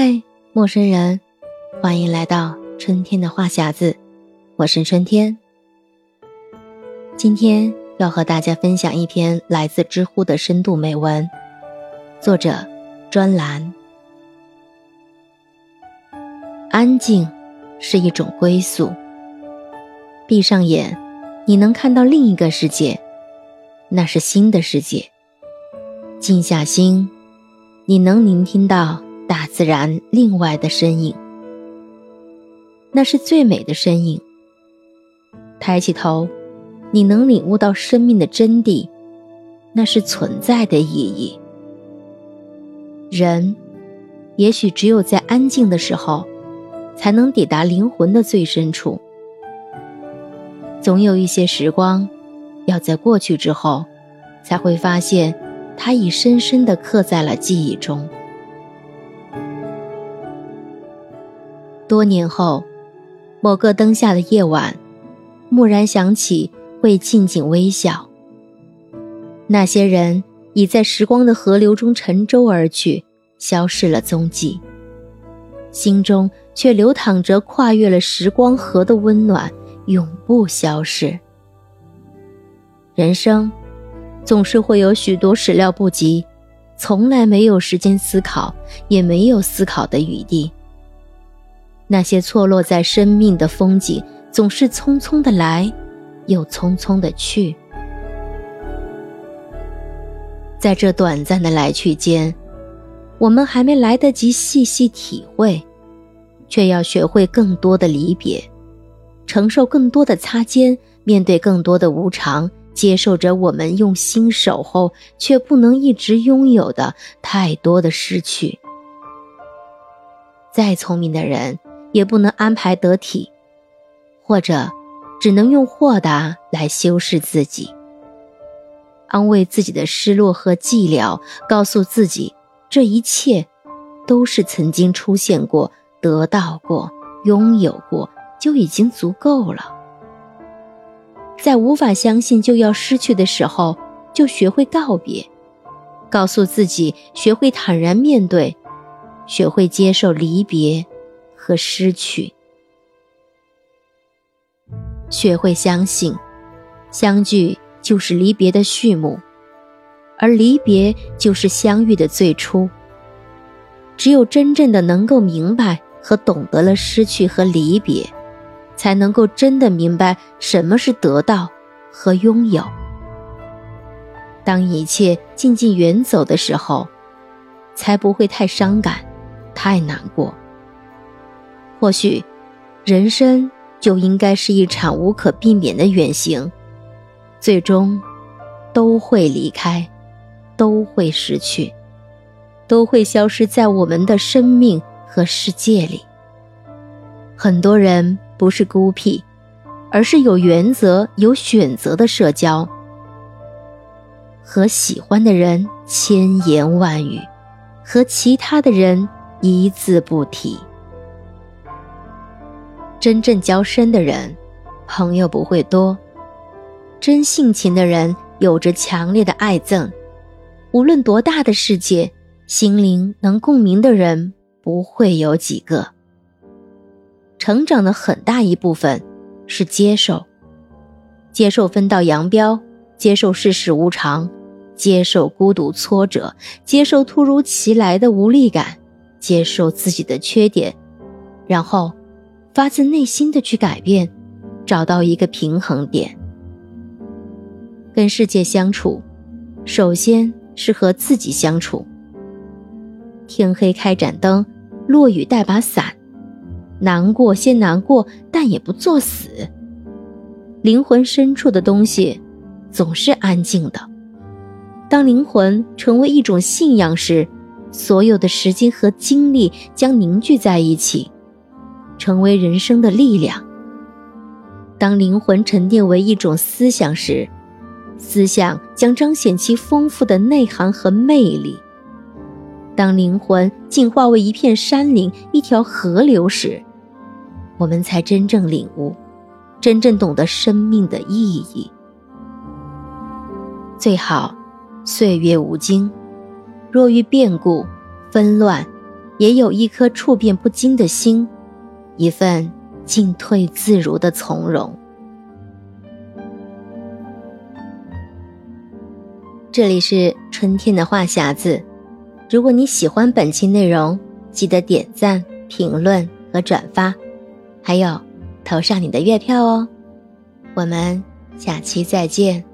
嗨，陌生人，欢迎来到春天的话匣子，我是春天。今天要和大家分享一篇来自知乎的深度美文，作者专栏。安静是一种归宿。闭上眼，你能看到另一个世界，那是新的世界。静下心，你能聆听到。大自然另外的身影，那是最美的身影。抬起头，你能领悟到生命的真谛，那是存在的意义。人，也许只有在安静的时候，才能抵达灵魂的最深处。总有一些时光，要在过去之后，才会发现，它已深深地刻在了记忆中。多年后，某个灯下的夜晚，蓦然想起，会静静微笑。那些人已在时光的河流中沉舟而去，消失了踪迹，心中却流淌着跨越了时光河的温暖，永不消逝。人生，总是会有许多始料不及，从来没有时间思考，也没有思考的余地。那些错落在生命的风景，总是匆匆的来，又匆匆的去。在这短暂的来去间，我们还没来得及细细体会，却要学会更多的离别，承受更多的擦肩，面对更多的无常，接受着我们用心守候却不能一直拥有的太多的失去。再聪明的人。也不能安排得体，或者只能用豁达来修饰自己，安慰自己的失落和寂寥，告诉自己这一切都是曾经出现过、得到过、拥有过就已经足够了。在无法相信就要失去的时候，就学会告别，告诉自己学会坦然面对，学会接受离别。和失去，学会相信，相聚就是离别的序幕，而离别就是相遇的最初。只有真正的能够明白和懂得了失去和离别，才能够真的明白什么是得到和拥有。当一切渐渐远走的时候，才不会太伤感，太难过。或许，人生就应该是一场无可避免的远行，最终都会离开，都会失去，都会消失在我们的生命和世界里。很多人不是孤僻，而是有原则、有选择的社交，和喜欢的人千言万语，和其他的人一字不提。真正交深的人，朋友不会多；真性情的人，有着强烈的爱憎。无论多大的世界，心灵能共鸣的人不会有几个。成长的很大一部分是接受，接受分道扬镳，接受世事无常，接受孤独挫折，接受突如其来的无力感，接受自己的缺点，然后。发自内心的去改变，找到一个平衡点。跟世界相处，首先是和自己相处。天黑开盏灯，落雨带把伞，难过先难过，但也不作死。灵魂深处的东西，总是安静的。当灵魂成为一种信仰时，所有的时间和精力将凝聚在一起。成为人生的力量。当灵魂沉淀为一种思想时，思想将彰显其丰富的内涵和魅力。当灵魂进化为一片山林、一条河流时，我们才真正领悟，真正懂得生命的意义。最好岁月无惊，若遇变故、纷乱，也有一颗处变不惊的心，一份进退自如的从容。这里是春天的话匣子，如果你喜欢本期内容，记得点赞、评论和转发，还有投上你的月票哦。我们下期再见。